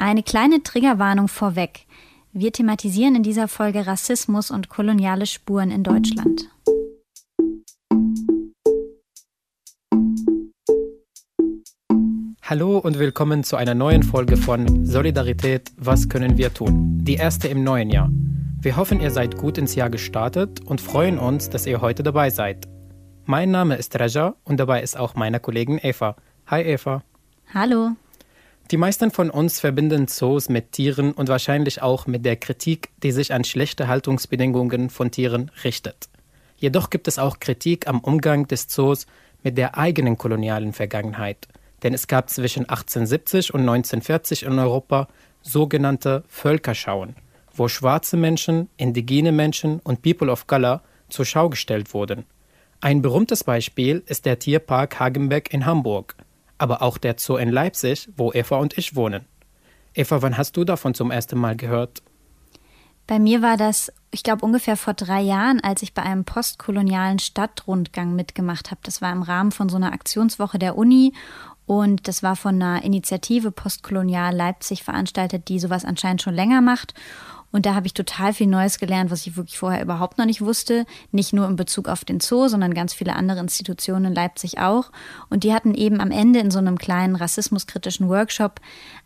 Eine kleine Triggerwarnung vorweg. Wir thematisieren in dieser Folge Rassismus und koloniale Spuren in Deutschland. Hallo und willkommen zu einer neuen Folge von Solidarität, was können wir tun? Die erste im neuen Jahr. Wir hoffen, ihr seid gut ins Jahr gestartet und freuen uns, dass ihr heute dabei seid. Mein Name ist Raja und dabei ist auch meine Kollegin Eva. Hi Eva. Hallo. Die meisten von uns verbinden Zoos mit Tieren und wahrscheinlich auch mit der Kritik, die sich an schlechte Haltungsbedingungen von Tieren richtet. Jedoch gibt es auch Kritik am Umgang des Zoos mit der eigenen kolonialen Vergangenheit. Denn es gab zwischen 1870 und 1940 in Europa sogenannte Völkerschauen, wo schwarze Menschen, indigene Menschen und People of Color zur Schau gestellt wurden. Ein berühmtes Beispiel ist der Tierpark Hagenbeck in Hamburg – aber auch der Zoo in Leipzig, wo Eva und ich wohnen. Eva, wann hast du davon zum ersten Mal gehört? Bei mir war das, ich glaube, ungefähr vor drei Jahren, als ich bei einem postkolonialen Stadtrundgang mitgemacht habe. Das war im Rahmen von so einer Aktionswoche der Uni und das war von einer Initiative Postkolonial Leipzig veranstaltet, die sowas anscheinend schon länger macht. Und da habe ich total viel Neues gelernt, was ich wirklich vorher überhaupt noch nicht wusste. Nicht nur in Bezug auf den Zoo, sondern ganz viele andere Institutionen in Leipzig auch. Und die hatten eben am Ende in so einem kleinen rassismuskritischen Workshop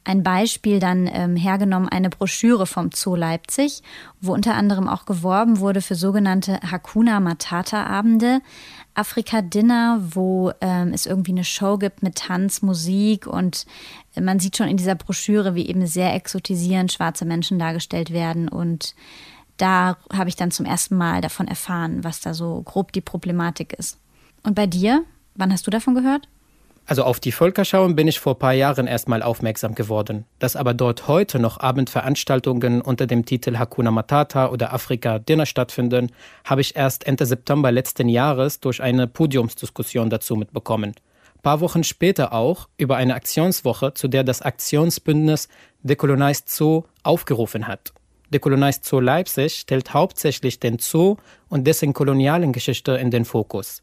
ein Beispiel dann ähm, hergenommen, eine Broschüre vom Zoo Leipzig, wo unter anderem auch geworben wurde für sogenannte Hakuna Matata Abende. Afrika Dinner, wo ähm, es irgendwie eine Show gibt mit Tanz, Musik und man sieht schon in dieser Broschüre, wie eben sehr exotisierend schwarze Menschen dargestellt werden und da habe ich dann zum ersten Mal davon erfahren, was da so grob die Problematik ist. Und bei dir? Wann hast du davon gehört? Also auf die Völkerschauen bin ich vor ein paar Jahren erstmal aufmerksam geworden. Dass aber dort heute noch Abendveranstaltungen unter dem Titel Hakuna Matata oder Afrika Dinner stattfinden, habe ich erst Ende September letzten Jahres durch eine Podiumsdiskussion dazu mitbekommen paar Wochen später auch über eine Aktionswoche, zu der das Aktionsbündnis Decolonized Zoo aufgerufen hat. Decolonized Zoo Leipzig stellt hauptsächlich den Zoo und dessen kolonialen Geschichte in den Fokus.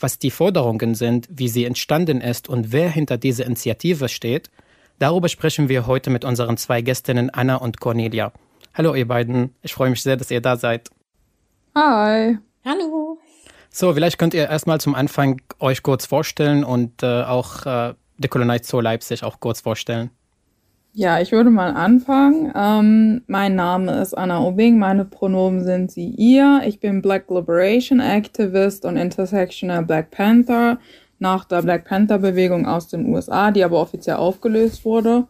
Was die Forderungen sind, wie sie entstanden ist und wer hinter dieser Initiative steht, darüber sprechen wir heute mit unseren zwei Gästinnen Anna und Cornelia. Hallo ihr beiden, ich freue mich sehr, dass ihr da seid. Hi. Hallo. So, vielleicht könnt ihr erstmal zum Anfang euch kurz vorstellen und äh, auch äh, Decolonized Zoo Leipzig auch kurz vorstellen. Ja, ich würde mal anfangen. Ähm, mein Name ist Anna Obing, meine Pronomen sind sie, ihr. Ich bin Black Liberation Activist und Intersectional Black Panther nach der Black Panther Bewegung aus den USA, die aber offiziell aufgelöst wurde.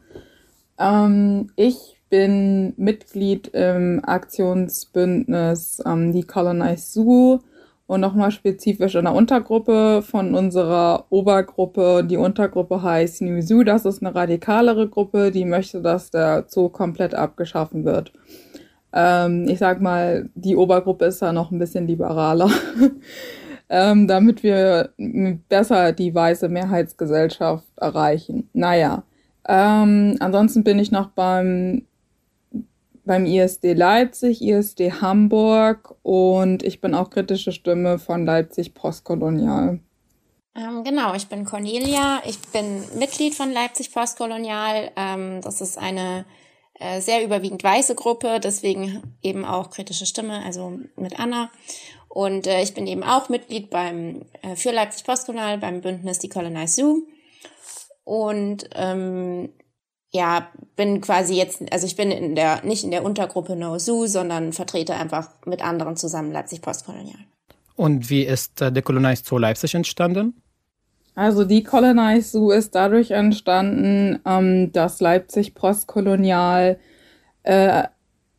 Ähm, ich bin Mitglied im Aktionsbündnis ähm, Decolonized Zoo und nochmal spezifisch in der Untergruppe von unserer Obergruppe. Die Untergruppe heißt Zoo. Das ist eine radikalere Gruppe, die möchte, dass der Zoo komplett abgeschaffen wird. Ähm, ich sag mal, die Obergruppe ist da noch ein bisschen liberaler, ähm, damit wir besser die weiße Mehrheitsgesellschaft erreichen. Naja, ähm, ansonsten bin ich noch beim beim ISD Leipzig, ISD Hamburg und ich bin auch kritische Stimme von Leipzig Postkolonial. Ähm, genau, ich bin Cornelia. Ich bin Mitglied von Leipzig Postkolonial. Ähm, das ist eine äh, sehr überwiegend weiße Gruppe, deswegen eben auch kritische Stimme, also mit Anna. Und äh, ich bin eben auch Mitglied beim äh, für Leipzig Postkolonial beim Bündnis Decolonize Zoo. Und ähm, ja, bin quasi jetzt, also ich bin in der, nicht in der Untergruppe No Zoo, sondern vertrete einfach mit anderen zusammen Leipzig Postkolonial. Und wie ist äh, Decolonized Zoo Leipzig entstanden? Also Decolonized Zoo ist dadurch entstanden, ähm, dass Leipzig Postkolonial, äh,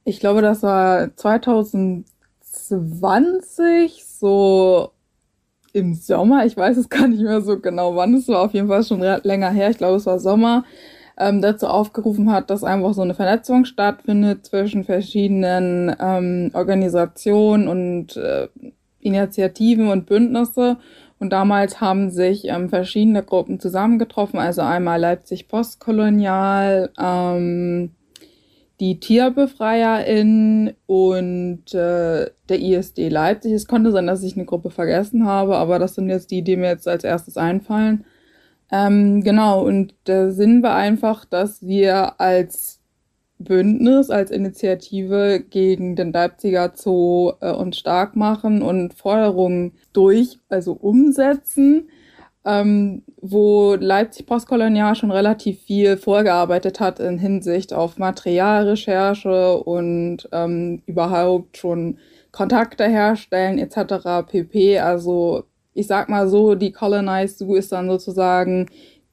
ich glaube, das war 2020, so im Sommer, ich weiß es gar nicht mehr so genau wann, es war auf jeden Fall schon länger her, ich glaube, es war Sommer, ähm, dazu aufgerufen hat, dass einfach so eine Vernetzung stattfindet zwischen verschiedenen ähm, Organisationen und äh, Initiativen und Bündnisse. Und damals haben sich ähm, verschiedene Gruppen zusammengetroffen, also einmal Leipzig Postkolonial, ähm, die TierbefreierInnen und äh, der ISD Leipzig. Es konnte sein, dass ich eine Gruppe vergessen habe, aber das sind jetzt die, die mir jetzt als erstes einfallen. Ähm, genau, und der Sinn war einfach, dass wir als Bündnis, als Initiative gegen den Leipziger Zoo äh, uns stark machen und Forderungen durch, also umsetzen, ähm, wo Leipzig Postkolonial schon relativ viel vorgearbeitet hat in Hinsicht auf Materialrecherche und ähm, überhaupt schon Kontakte herstellen etc. pp. Also ich sag mal so, die Colonized Zoo ist dann sozusagen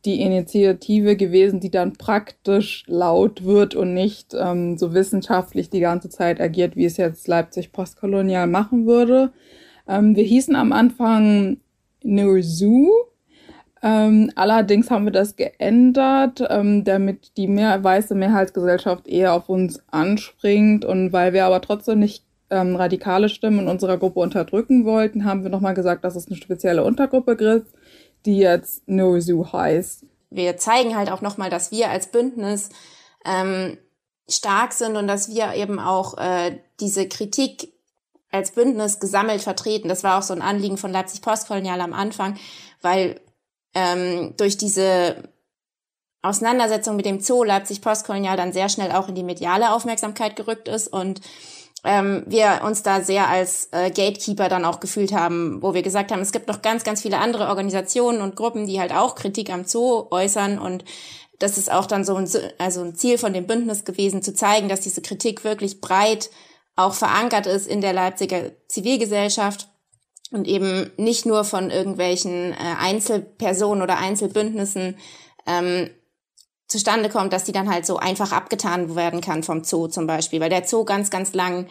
die Initiative gewesen, die dann praktisch laut wird und nicht ähm, so wissenschaftlich die ganze Zeit agiert, wie es jetzt Leipzig postkolonial machen würde. Ähm, wir hießen am Anfang nur Zoo. Ähm, allerdings haben wir das geändert, ähm, damit die mehr, weiße Mehrheitsgesellschaft eher auf uns anspringt und weil wir aber trotzdem nicht ähm, radikale Stimmen in unserer Gruppe unterdrücken wollten, haben wir nochmal gesagt, dass es eine spezielle Untergruppe gibt, die jetzt Nozu heißt. Wir zeigen halt auch nochmal, dass wir als Bündnis ähm, stark sind und dass wir eben auch äh, diese Kritik als Bündnis gesammelt vertreten. Das war auch so ein Anliegen von Leipzig Postkolonial am Anfang, weil ähm, durch diese Auseinandersetzung mit dem Zoo Leipzig Postkolonial dann sehr schnell auch in die mediale Aufmerksamkeit gerückt ist und ähm, wir uns da sehr als äh, Gatekeeper dann auch gefühlt haben, wo wir gesagt haben, es gibt noch ganz, ganz viele andere Organisationen und Gruppen, die halt auch Kritik am Zoo äußern. Und das ist auch dann so ein, also ein Ziel von dem Bündnis gewesen, zu zeigen, dass diese Kritik wirklich breit auch verankert ist in der Leipziger Zivilgesellschaft und eben nicht nur von irgendwelchen äh, Einzelpersonen oder Einzelbündnissen ähm, zustande kommt, dass die dann halt so einfach abgetan werden kann vom Zoo zum Beispiel, weil der Zoo ganz, ganz lang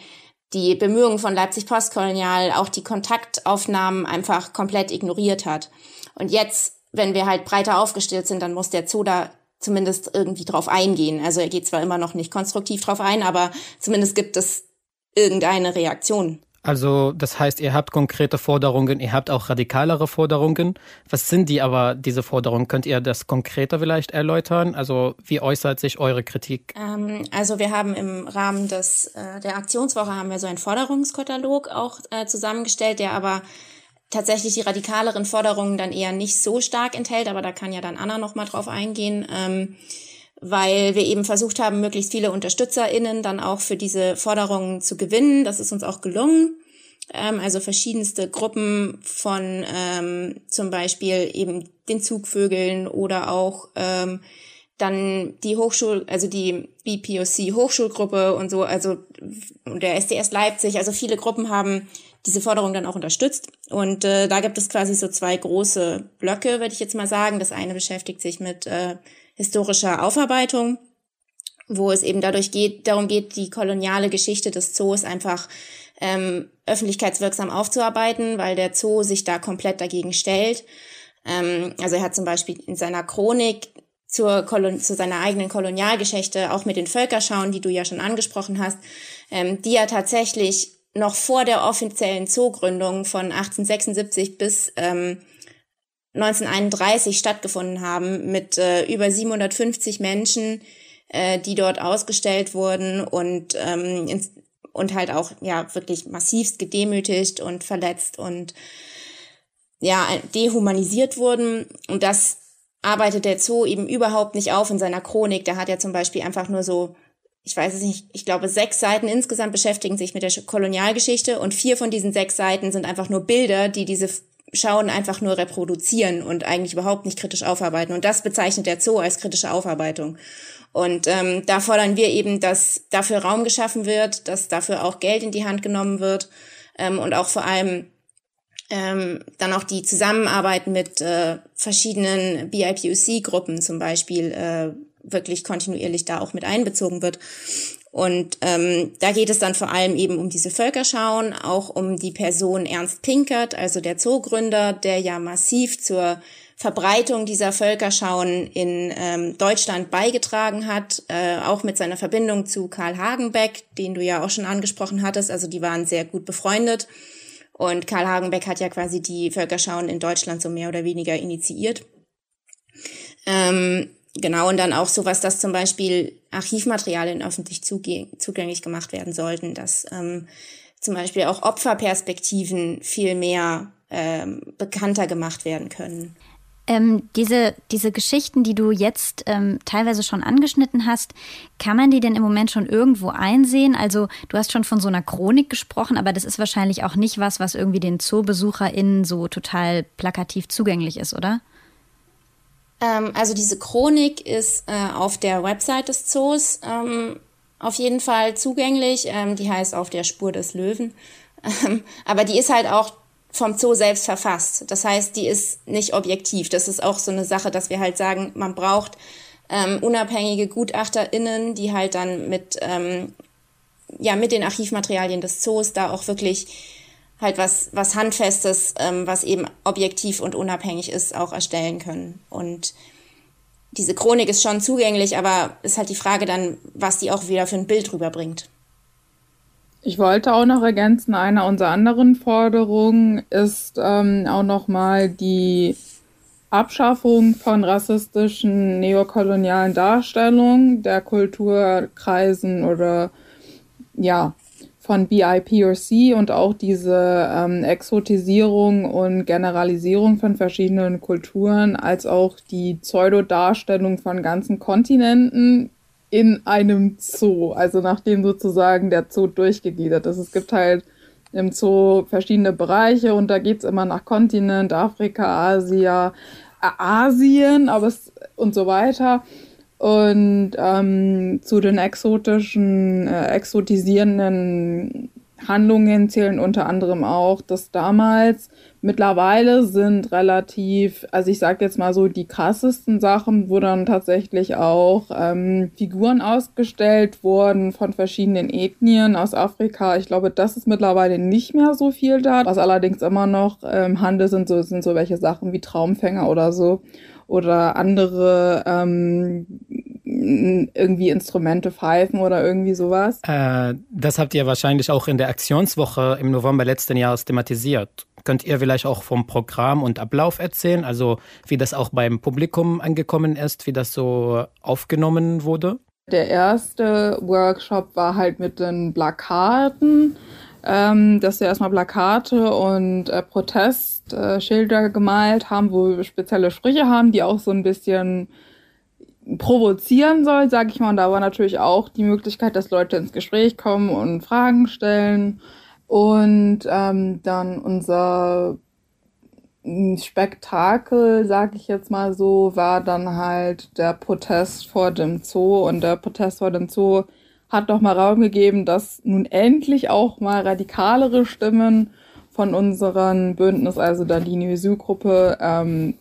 die Bemühungen von Leipzig Postkolonial, auch die Kontaktaufnahmen einfach komplett ignoriert hat. Und jetzt, wenn wir halt breiter aufgestellt sind, dann muss der Zoo da zumindest irgendwie drauf eingehen. Also er geht zwar immer noch nicht konstruktiv drauf ein, aber zumindest gibt es irgendeine Reaktion. Also das heißt, ihr habt konkrete Forderungen, ihr habt auch radikalere Forderungen. Was sind die aber, diese Forderungen? Könnt ihr das konkreter vielleicht erläutern? Also wie äußert sich eure Kritik? Ähm, also wir haben im Rahmen des, äh, der Aktionswoche haben wir so einen Forderungskatalog auch äh, zusammengestellt, der aber tatsächlich die radikaleren Forderungen dann eher nicht so stark enthält, aber da kann ja dann Anna nochmal drauf eingehen. Ähm, weil wir eben versucht haben, möglichst viele UnterstützerInnen dann auch für diese Forderungen zu gewinnen. Das ist uns auch gelungen. Ähm, also verschiedenste Gruppen von ähm, zum Beispiel eben den Zugvögeln oder auch ähm, dann die Hochschul, also die BPOC Hochschulgruppe und so, also der SDS Leipzig, also viele Gruppen haben diese Forderung dann auch unterstützt. Und äh, da gibt es quasi so zwei große Blöcke, würde ich jetzt mal sagen. Das eine beschäftigt sich mit äh, historischer Aufarbeitung, wo es eben dadurch geht, darum geht, die koloniale Geschichte des Zoos einfach ähm, öffentlichkeitswirksam aufzuarbeiten, weil der Zoo sich da komplett dagegen stellt. Ähm, also er hat zum Beispiel in seiner Chronik zur Kolon zu seiner eigenen Kolonialgeschichte, auch mit den Völkerschauen, die du ja schon angesprochen hast, ähm, die ja tatsächlich noch vor der offiziellen Zoogründung von 1876 bis ähm, 1931 stattgefunden haben mit äh, über 750 Menschen, äh, die dort ausgestellt wurden und ähm, ins, und halt auch ja wirklich massivst gedemütigt und verletzt und ja dehumanisiert wurden und das arbeitet der Zoo eben überhaupt nicht auf in seiner Chronik. Da hat er zum Beispiel einfach nur so ich weiß es nicht, ich glaube, sechs Seiten insgesamt beschäftigen sich mit der Kolonialgeschichte und vier von diesen sechs Seiten sind einfach nur Bilder, die diese Schauen einfach nur reproduzieren und eigentlich überhaupt nicht kritisch aufarbeiten. Und das bezeichnet der Zoo als kritische Aufarbeitung. Und ähm, da fordern wir eben, dass dafür Raum geschaffen wird, dass dafür auch Geld in die Hand genommen wird ähm, und auch vor allem ähm, dann auch die Zusammenarbeit mit äh, verschiedenen BIPOC-Gruppen zum Beispiel äh, wirklich kontinuierlich da auch mit einbezogen wird. Und ähm, da geht es dann vor allem eben um diese Völkerschauen, auch um die Person Ernst Pinkert, also der Zoogründer, der ja massiv zur Verbreitung dieser Völkerschauen in ähm, Deutschland beigetragen hat, äh, auch mit seiner Verbindung zu Karl Hagenbeck, den du ja auch schon angesprochen hattest. Also die waren sehr gut befreundet. Und Karl Hagenbeck hat ja quasi die Völkerschauen in Deutschland so mehr oder weniger initiiert. Ähm, Genau, und dann auch sowas, dass zum Beispiel Archivmaterialien öffentlich zugänglich gemacht werden sollten, dass ähm, zum Beispiel auch Opferperspektiven viel mehr ähm, bekannter gemacht werden können. Ähm, diese, diese Geschichten, die du jetzt ähm, teilweise schon angeschnitten hast, kann man die denn im Moment schon irgendwo einsehen? Also du hast schon von so einer Chronik gesprochen, aber das ist wahrscheinlich auch nicht was, was irgendwie den ZoobesucherInnen so total plakativ zugänglich ist, oder? Ähm, also diese Chronik ist äh, auf der Website des Zoos ähm, auf jeden Fall zugänglich. Ähm, die heißt auf der Spur des Löwen. Ähm, aber die ist halt auch vom Zoo selbst verfasst. Das heißt, die ist nicht objektiv. Das ist auch so eine Sache, dass wir halt sagen, man braucht ähm, unabhängige GutachterInnen, die halt dann mit, ähm, ja, mit den Archivmaterialien des Zoos da auch wirklich halt was, was Handfestes, ähm, was eben objektiv und unabhängig ist, auch erstellen können. Und diese Chronik ist schon zugänglich, aber ist halt die Frage dann, was die auch wieder für ein Bild rüberbringt. Ich wollte auch noch ergänzen, eine unserer anderen Forderungen ist ähm, auch nochmal die Abschaffung von rassistischen neokolonialen Darstellungen der Kulturkreisen oder ja, von BIPOC und auch diese ähm, Exotisierung und Generalisierung von verschiedenen Kulturen, als auch die Pseudodarstellung von ganzen Kontinenten in einem Zoo, also nachdem sozusagen der Zoo durchgegliedert ist. Es gibt halt im Zoo verschiedene Bereiche und da geht's immer nach Kontinent, Afrika, Asia, Asien, aber es, und so weiter. Und ähm, zu den exotischen, äh, exotisierenden Handlungen zählen unter anderem auch, dass damals mittlerweile sind relativ, also ich sage jetzt mal so, die krassesten Sachen, wo dann tatsächlich auch ähm, Figuren ausgestellt wurden von verschiedenen Ethnien aus Afrika. Ich glaube, das ist mittlerweile nicht mehr so viel da. Was allerdings immer noch ähm, Handel sind, so, sind so welche Sachen wie Traumfänger oder so oder andere ähm, irgendwie Instrumente pfeifen oder irgendwie sowas? Äh, das habt ihr wahrscheinlich auch in der Aktionswoche im November letzten Jahres thematisiert. Könnt ihr vielleicht auch vom Programm und Ablauf erzählen, also wie das auch beim Publikum angekommen ist, wie das so aufgenommen wurde? Der erste Workshop war halt mit den Plakaten, ähm, dass wir erstmal Plakate und äh, Protestschilder äh, gemalt haben, wo wir spezielle Sprüche haben, die auch so ein bisschen provozieren soll, sage ich mal. Und da war natürlich auch die Möglichkeit, dass Leute ins Gespräch kommen und Fragen stellen. Und ähm, dann unser Spektakel, sag ich jetzt mal so, war dann halt der Protest vor dem Zoo. Und der Protest vor dem Zoo hat doch mal Raum gegeben, dass nun endlich auch mal radikalere Stimmen von unseren Bündnis, also der Linie Su-Gruppe, ähm,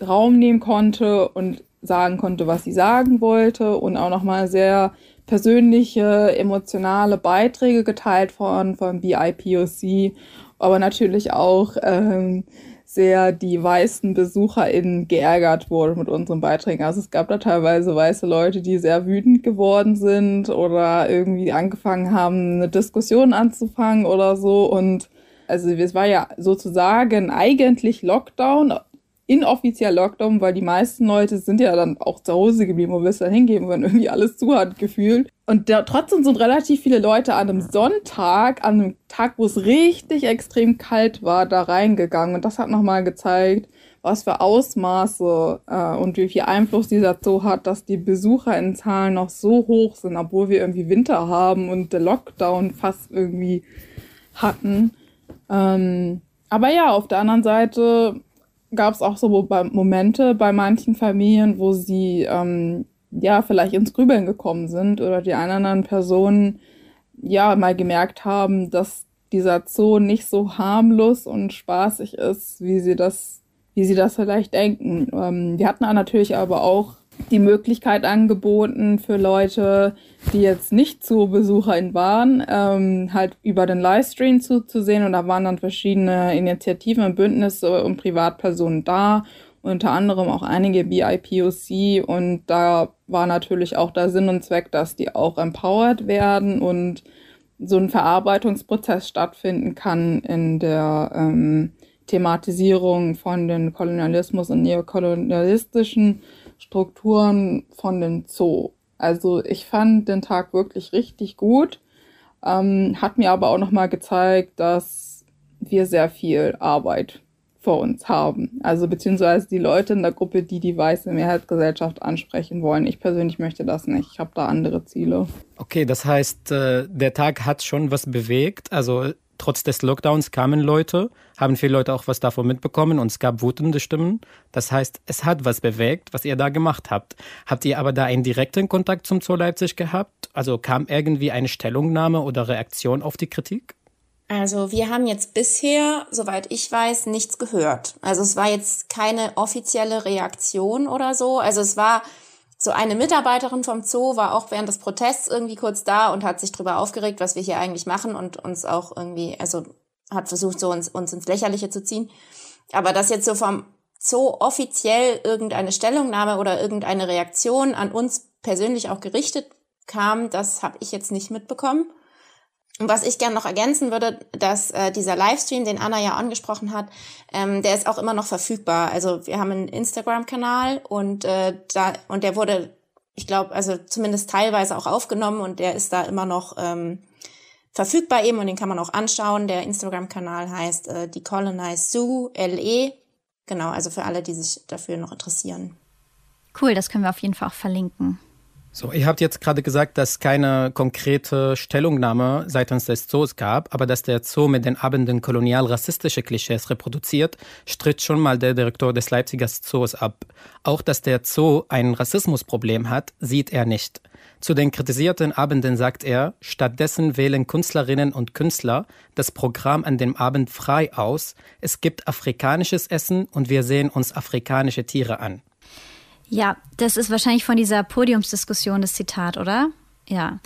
Raum nehmen konnte und sagen konnte, was sie sagen wollte und auch nochmal sehr persönliche, emotionale Beiträge geteilt von, von BIPOC, aber natürlich auch ähm, sehr die weißen BesucherInnen geärgert wurde mit unseren Beiträgen. Also es gab da teilweise weiße Leute, die sehr wütend geworden sind oder irgendwie angefangen haben, eine Diskussion anzufangen oder so. Und also es war ja sozusagen eigentlich Lockdown, inoffiziell Lockdown, weil die meisten Leute sind ja dann auch zu Hause geblieben, wo wir es dann hingeben, wenn irgendwie alles zu hat gefühlt. Und da, trotzdem sind relativ viele Leute an einem Sonntag, an einem Tag, wo es richtig extrem kalt war, da reingegangen. Und das hat nochmal gezeigt, was für Ausmaße äh, und wie viel Einfluss dieser Zoo hat, dass die Besucher in Zahlen noch so hoch sind, obwohl wir irgendwie Winter haben und der Lockdown fast irgendwie hatten. Ähm, aber ja, auf der anderen Seite gab es auch so Momente bei manchen Familien, wo sie ähm, ja vielleicht ins Grübeln gekommen sind oder die anderen Personen ja mal gemerkt haben, dass dieser Zoo nicht so harmlos und spaßig ist, wie sie das, wie sie das vielleicht denken. Ähm, wir hatten natürlich aber auch die Möglichkeit angeboten für Leute, die jetzt nicht zu BesucherInnen waren, ähm, halt über den Livestream zuzusehen. Und da waren dann verschiedene Initiativen und Bündnisse und Privatpersonen da, unter anderem auch einige BIPOC. Und da war natürlich auch der Sinn und Zweck, dass die auch empowered werden und so ein Verarbeitungsprozess stattfinden kann in der ähm, Thematisierung von den Kolonialismus und neokolonialistischen Strukturen von dem Zoo. Also ich fand den Tag wirklich richtig gut, ähm, hat mir aber auch nochmal gezeigt, dass wir sehr viel Arbeit vor uns haben. Also beziehungsweise die Leute in der Gruppe, die die weiße Mehrheitsgesellschaft ansprechen wollen. Ich persönlich möchte das nicht. Ich habe da andere Ziele. Okay, das heißt, äh, der Tag hat schon was bewegt. Also trotz des Lockdowns kamen Leute, haben viele Leute auch was davon mitbekommen und es gab wutende Stimmen. Das heißt, es hat was bewegt, was ihr da gemacht habt. Habt ihr aber da einen direkten Kontakt zum Zoo Leipzig gehabt? Also kam irgendwie eine Stellungnahme oder Reaktion auf die Kritik? Also wir haben jetzt bisher, soweit ich weiß, nichts gehört. Also es war jetzt keine offizielle Reaktion oder so. Also es war so eine Mitarbeiterin vom Zoo war auch während des Protests irgendwie kurz da und hat sich darüber aufgeregt, was wir hier eigentlich machen und uns auch irgendwie, also hat versucht, so uns, uns ins Lächerliche zu ziehen. Aber dass jetzt so vom Zoo offiziell irgendeine Stellungnahme oder irgendeine Reaktion an uns persönlich auch gerichtet kam, das habe ich jetzt nicht mitbekommen. Und was ich gerne noch ergänzen würde, dass äh, dieser Livestream, den Anna ja angesprochen hat, ähm, der ist auch immer noch verfügbar. Also wir haben einen Instagram-Kanal und äh, da und der wurde, ich glaube, also zumindest teilweise auch aufgenommen und der ist da immer noch ähm, verfügbar eben und den kann man auch anschauen. Der Instagram-Kanal heißt äh, Decolonize Zoo LE. Genau, also für alle, die sich dafür noch interessieren. Cool, das können wir auf jeden Fall auch verlinken. So, ihr habt jetzt gerade gesagt, dass keine konkrete Stellungnahme seitens des Zoos gab, aber dass der Zoo mit den Abenden kolonial-rassistische Klischees reproduziert, stritt schon mal der Direktor des Leipziger Zoos ab. Auch dass der Zoo ein Rassismusproblem hat, sieht er nicht. Zu den kritisierten Abenden sagt er, stattdessen wählen Künstlerinnen und Künstler das Programm an dem Abend frei aus. Es gibt afrikanisches Essen und wir sehen uns afrikanische Tiere an. Ja, das ist wahrscheinlich von dieser Podiumsdiskussion das Zitat, oder? Ja.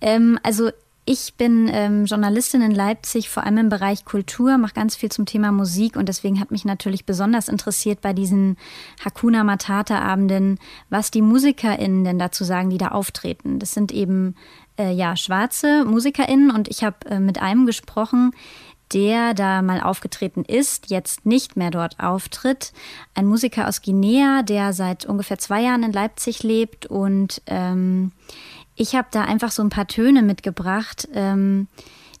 Ähm, also ich bin ähm, Journalistin in Leipzig, vor allem im Bereich Kultur, mache ganz viel zum Thema Musik und deswegen hat mich natürlich besonders interessiert bei diesen Hakuna Matata Abenden, was die MusikerInnen denn dazu sagen, die da auftreten. Das sind eben äh, ja schwarze MusikerInnen und ich habe äh, mit einem gesprochen, der da mal aufgetreten ist, jetzt nicht mehr dort auftritt. Ein Musiker aus Guinea, der seit ungefähr zwei Jahren in Leipzig lebt. Und ähm, ich habe da einfach so ein paar Töne mitgebracht. Ähm,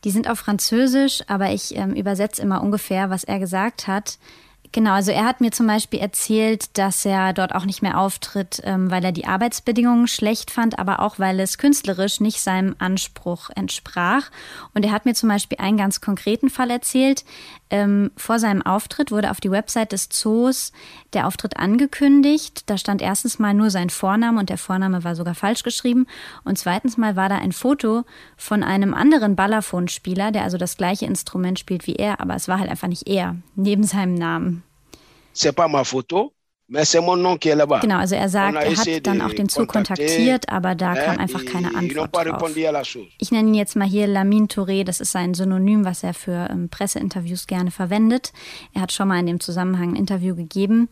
die sind auf Französisch, aber ich ähm, übersetze immer ungefähr, was er gesagt hat. Genau, also er hat mir zum Beispiel erzählt, dass er dort auch nicht mehr auftritt, ähm, weil er die Arbeitsbedingungen schlecht fand, aber auch weil es künstlerisch nicht seinem Anspruch entsprach. Und er hat mir zum Beispiel einen ganz konkreten Fall erzählt. Ähm, vor seinem Auftritt wurde auf die Website des Zoos der Auftritt angekündigt. Da stand erstens mal nur sein Vorname und der Vorname war sogar falsch geschrieben. Und zweitens mal war da ein Foto von einem anderen Balafon-Spieler, der also das gleiche Instrument spielt wie er, aber es war halt einfach nicht er, neben seinem Namen c'est pas ma photo, mais c'est mon nom qui est là-bas. Genau, also er sagt, er hat dann auch den Zoo kontaktiert, aber da kam einfach keine Antwort drauf. Ich nenne ihn jetzt mal hier Lamine Touré, das ist sein Synonym, was er für ähm, Presseinterviews gerne verwendet. Er hat schon mal in dem Zusammenhang ein Interview gegeben.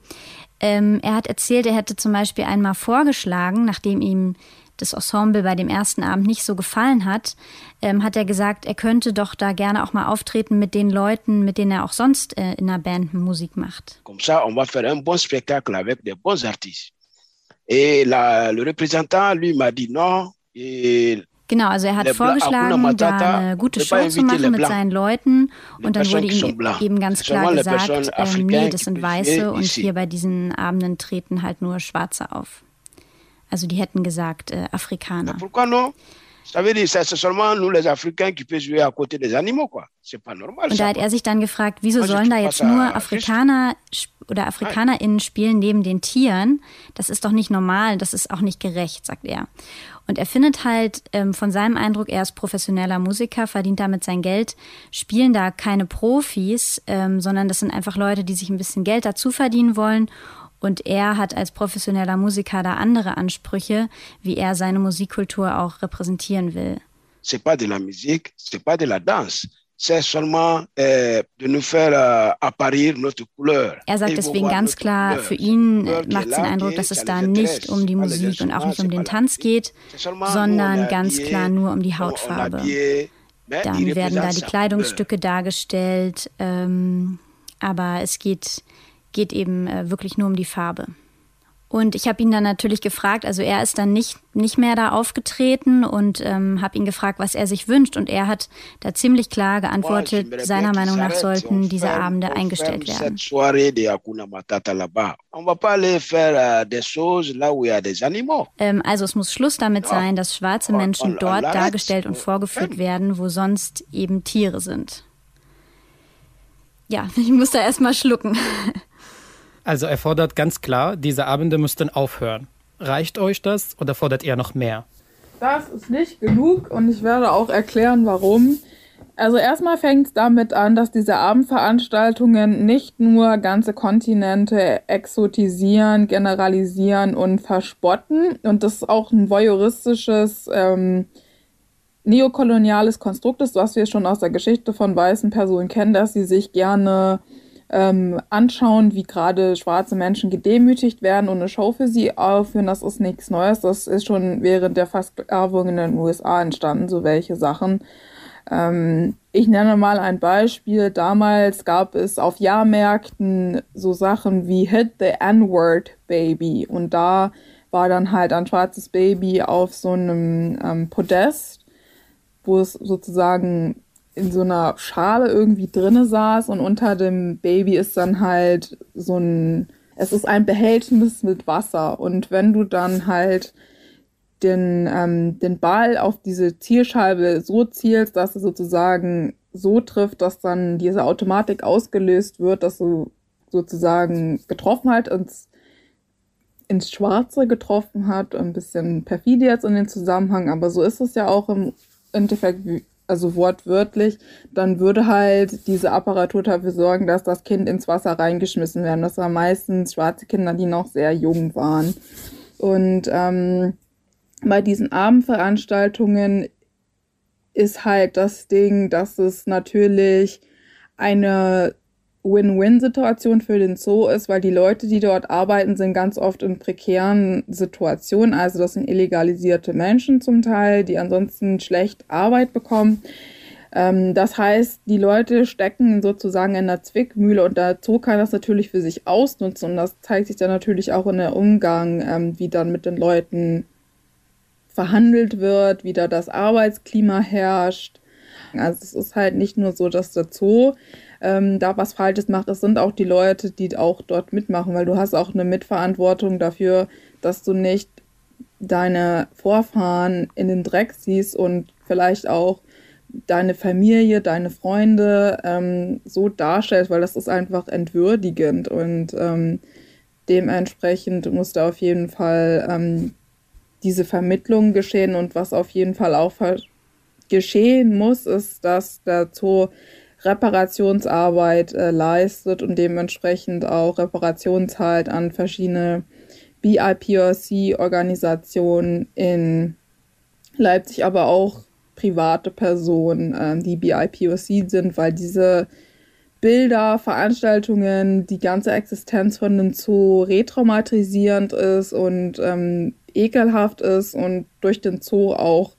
Ähm, er hat erzählt, er hätte zum Beispiel einmal vorgeschlagen, nachdem ihm das Ensemble bei dem ersten Abend nicht so gefallen hat, ähm, hat er gesagt, er könnte doch da gerne auch mal auftreten mit den Leuten, mit denen er auch sonst äh, in der Band Musik macht. Comme ça, on va faire un bon spectacle avec des bons artistes. Et la, le représentant, lui, m'a dit non. Et Genau, also er hat vorgeschlagen, da eine gute Show zu machen mit seinen Leuten und dann wurde ihm eben ganz klar gesagt, ähm, nee, das sind Weiße und hier bei diesen Abenden treten halt nur Schwarze auf. Also die hätten gesagt äh, Afrikaner. Pourquoi non? Ça veut dire, c'est seulement nous les Africains qui peuvent jouer à côté des animaux, quoi. C'est pas normal. Und da hat er sich dann gefragt, wieso sollen da jetzt nur Afrikaner oder AfrikanerInnen spielen neben den Tieren? Das ist doch nicht normal, das ist auch nicht gerecht, sagt er. Und er findet halt ähm, von seinem Eindruck, er ist professioneller Musiker, verdient damit sein Geld, spielen da keine Profis, ähm, sondern das sind einfach Leute, die sich ein bisschen Geld dazu verdienen wollen und er hat als professioneller Musiker da andere Ansprüche, wie er seine Musikkultur auch repräsentieren will. C'est pas de la musique, c'est pas de la danse. C'est seulement euh, de nous faire euh, apparir notre couleur. Er sagt deswegen ganz klar, für ihn macht es den Eindruck, dass es da nicht um die Musik und auch nicht um den Tanz geht, sondern ganz klar nur um die Hautfarbe. Dann werden da die Kleidungsstücke dargestellt, ähm, aber es geht geht eben äh, wirklich nur um die Farbe. Und ich habe ihn dann natürlich gefragt, also er ist dann nicht, nicht mehr da aufgetreten und ähm, habe ihn gefragt, was er sich wünscht. Und er hat da ziemlich klar geantwortet, seiner Meinung nach sollten diese Abende eingestellt werden. Ähm, also es muss Schluss damit sein, dass schwarze Menschen dort dargestellt und vorgeführt werden, wo sonst eben Tiere sind. Ja, ich muss da erstmal schlucken. Also er fordert ganz klar, diese Abende müssten aufhören. Reicht euch das oder fordert ihr noch mehr? Das ist nicht genug und ich werde auch erklären, warum. Also erstmal fängt es damit an, dass diese Abendveranstaltungen nicht nur ganze Kontinente exotisieren, generalisieren und verspotten. Und das ist auch ein voyeuristisches, ähm, neokoloniales Konstrukt ist, was wir schon aus der Geschichte von weißen Personen kennen, dass sie sich gerne ähm, anschauen, wie gerade schwarze Menschen gedemütigt werden und eine Show für sie aufführen, das ist nichts Neues. Das ist schon während der Versklavung in den USA entstanden, so welche Sachen. Ähm, ich nenne mal ein Beispiel. Damals gab es auf Jahrmärkten so Sachen wie Hit the N-Word Baby. Und da war dann halt ein schwarzes Baby auf so einem ähm, Podest, wo es sozusagen in so einer Schale irgendwie drinne saß und unter dem Baby ist dann halt so ein, es ist ein Behältnis mit Wasser und wenn du dann halt den, ähm, den Ball auf diese Zielscheibe so zielst, dass es sozusagen so trifft, dass dann diese Automatik ausgelöst wird, dass du sozusagen getroffen halt ins, ins Schwarze getroffen hat. Ein bisschen perfide jetzt in den Zusammenhang, aber so ist es ja auch im Endeffekt also wortwörtlich, dann würde halt diese Apparatur dafür sorgen, dass das Kind ins Wasser reingeschmissen werden. Das waren meistens schwarze Kinder, die noch sehr jung waren. Und ähm, bei diesen Abendveranstaltungen ist halt das Ding, dass es natürlich eine Win-Win-Situation für den Zoo ist, weil die Leute, die dort arbeiten, sind ganz oft in prekären Situationen. Also das sind illegalisierte Menschen zum Teil, die ansonsten schlecht Arbeit bekommen. Ähm, das heißt, die Leute stecken sozusagen in der Zwickmühle und der Zoo kann das natürlich für sich ausnutzen und das zeigt sich dann natürlich auch in der Umgang, ähm, wie dann mit den Leuten verhandelt wird, wie da das Arbeitsklima herrscht. Also es ist halt nicht nur so, dass der Zoo ähm, da was Falsches macht. Es sind auch die Leute, die auch dort mitmachen, weil du hast auch eine Mitverantwortung dafür, dass du nicht deine Vorfahren in den Dreck siehst und vielleicht auch deine Familie, deine Freunde ähm, so darstellst, weil das ist einfach entwürdigend und ähm, dementsprechend muss da auf jeden Fall ähm, diese Vermittlung geschehen und was auf jeden Fall auch geschehen muss, ist, dass Zoo Reparationsarbeit äh, leistet und dementsprechend auch Reparationen zahlt an verschiedene BIPOC-Organisationen in Leipzig, aber auch private Personen, äh, die BIPOC sind, weil diese Bilder, Veranstaltungen, die ganze Existenz von dem Zoo retraumatisierend ist und ähm, ekelhaft ist und durch den Zoo auch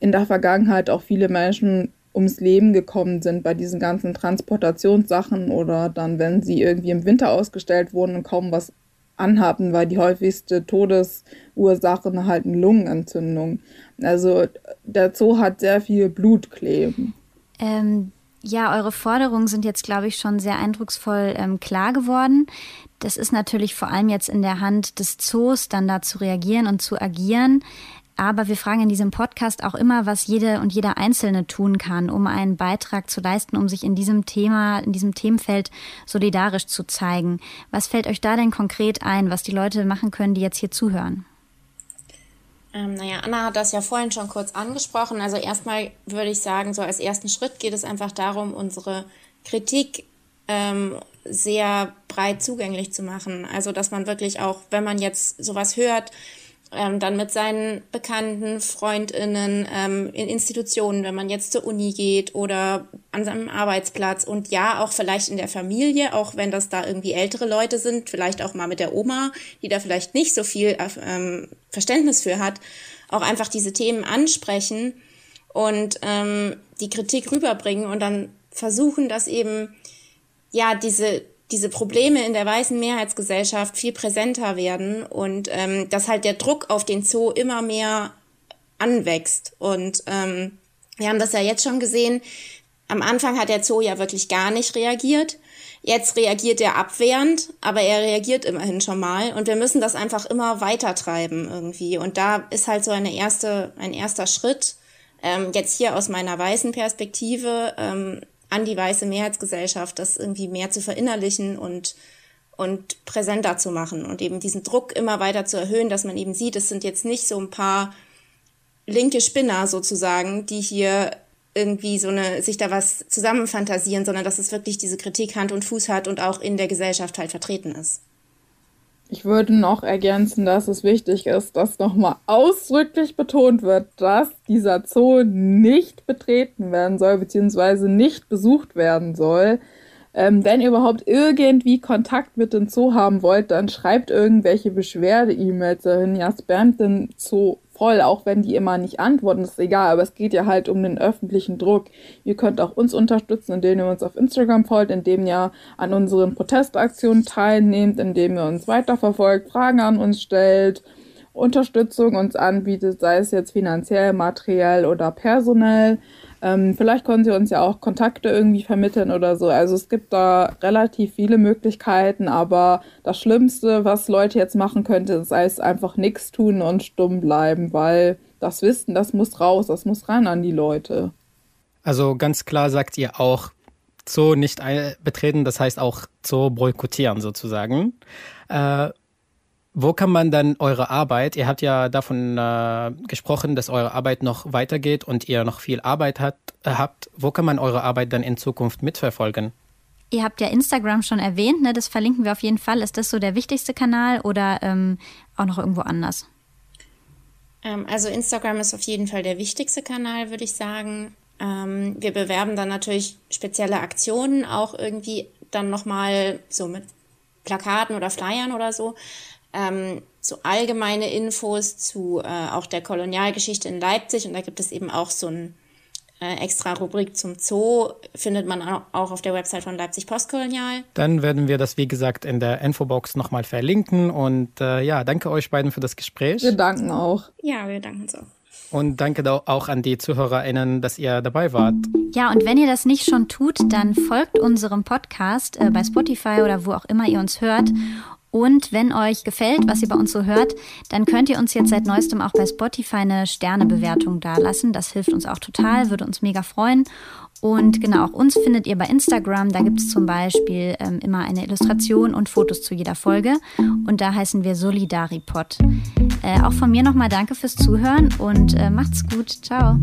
in der Vergangenheit auch viele Menschen ums Leben gekommen sind bei diesen ganzen Transportationssachen oder dann, wenn sie irgendwie im Winter ausgestellt wurden und kaum was anhaben, weil die häufigste Todesursache halt eine Lungenentzündung. Also der Zoo hat sehr viel Blut kleben. Ähm, ja, eure Forderungen sind jetzt, glaube ich, schon sehr eindrucksvoll ähm, klar geworden. Das ist natürlich vor allem jetzt in der Hand des Zoos, dann da zu reagieren und zu agieren. Aber wir fragen in diesem Podcast auch immer, was jede und jeder Einzelne tun kann, um einen Beitrag zu leisten, um sich in diesem Thema, in diesem Themenfeld solidarisch zu zeigen. Was fällt euch da denn konkret ein, was die Leute machen können, die jetzt hier zuhören? Ähm, naja, Anna hat das ja vorhin schon kurz angesprochen. Also erstmal würde ich sagen, so als ersten Schritt geht es einfach darum, unsere Kritik ähm, sehr breit zugänglich zu machen. Also dass man wirklich auch, wenn man jetzt sowas hört, ähm, dann mit seinen Bekannten, Freundinnen, ähm, in Institutionen, wenn man jetzt zur Uni geht oder an seinem Arbeitsplatz. Und ja, auch vielleicht in der Familie, auch wenn das da irgendwie ältere Leute sind, vielleicht auch mal mit der Oma, die da vielleicht nicht so viel ähm, Verständnis für hat, auch einfach diese Themen ansprechen und ähm, die Kritik rüberbringen und dann versuchen, dass eben ja diese diese Probleme in der weißen Mehrheitsgesellschaft viel präsenter werden und ähm, dass halt der Druck auf den Zoo immer mehr anwächst. Und ähm, wir haben das ja jetzt schon gesehen. Am Anfang hat der Zoo ja wirklich gar nicht reagiert. Jetzt reagiert er abwehrend, aber er reagiert immerhin schon mal. Und wir müssen das einfach immer weiter treiben irgendwie. Und da ist halt so eine erste, ein erster Schritt, ähm, jetzt hier aus meiner weißen Perspektive, ähm, an die weiße Mehrheitsgesellschaft, das irgendwie mehr zu verinnerlichen und, und präsenter zu machen und eben diesen Druck immer weiter zu erhöhen, dass man eben sieht, es sind jetzt nicht so ein paar linke Spinner sozusagen, die hier irgendwie so eine, sich da was zusammenfantasieren, sondern dass es wirklich diese Kritik Hand und Fuß hat und auch in der Gesellschaft halt vertreten ist. Ich würde noch ergänzen, dass es wichtig ist, dass nochmal ausdrücklich betont wird, dass dieser Zoo nicht betreten werden soll, beziehungsweise nicht besucht werden soll. Ähm, wenn ihr überhaupt irgendwie Kontakt mit dem Zoo haben wollt, dann schreibt irgendwelche Beschwerde-E-Mails dahin. Ja, spamt den Zoo voll, auch wenn die immer nicht antworten, ist egal, aber es geht ja halt um den öffentlichen Druck. Ihr könnt auch uns unterstützen, indem ihr uns auf Instagram folgt, indem ihr an unseren Protestaktionen teilnehmt, indem ihr uns weiterverfolgt, Fragen an uns stellt, Unterstützung uns anbietet, sei es jetzt finanziell, materiell oder personell. Ähm, vielleicht können sie uns ja auch Kontakte irgendwie vermitteln oder so. Also es gibt da relativ viele Möglichkeiten, aber das Schlimmste, was Leute jetzt machen könnten, ist heißt einfach nichts tun und stumm bleiben, weil das Wissen, das muss raus, das muss ran an die Leute. Also ganz klar sagt ihr auch, Zoo nicht betreten, das heißt auch Zoo boykottieren sozusagen. Äh, wo kann man dann eure Arbeit, ihr habt ja davon äh, gesprochen, dass eure Arbeit noch weitergeht und ihr noch viel Arbeit hat, äh, habt, wo kann man eure Arbeit dann in Zukunft mitverfolgen? Ihr habt ja Instagram schon erwähnt, ne? das verlinken wir auf jeden Fall. Ist das so der wichtigste Kanal oder ähm, auch noch irgendwo anders? Ähm, also Instagram ist auf jeden Fall der wichtigste Kanal, würde ich sagen. Ähm, wir bewerben dann natürlich spezielle Aktionen, auch irgendwie dann nochmal so mit Plakaten oder Flyern oder so ähm, so allgemeine Infos zu äh, auch der Kolonialgeschichte in Leipzig. Und da gibt es eben auch so ein äh, extra Rubrik zum Zoo, findet man auch auf der Website von Leipzig Postkolonial. Dann werden wir das, wie gesagt, in der Infobox nochmal verlinken. Und äh, ja, danke euch beiden für das Gespräch. Wir danken auch. Ja, wir danken uns auch. Und danke auch an die ZuhörerInnen, dass ihr dabei wart. Ja, und wenn ihr das nicht schon tut, dann folgt unserem Podcast äh, bei Spotify oder wo auch immer ihr uns hört. Und wenn euch gefällt, was ihr bei uns so hört, dann könnt ihr uns jetzt seit neuestem auch bei Spotify eine Sternebewertung dalassen. Das hilft uns auch total, würde uns mega freuen. Und genau, auch uns findet ihr bei Instagram. Da gibt es zum Beispiel ähm, immer eine Illustration und Fotos zu jeder Folge. Und da heißen wir Solidaripod. Äh, auch von mir nochmal danke fürs Zuhören und äh, macht's gut. Ciao.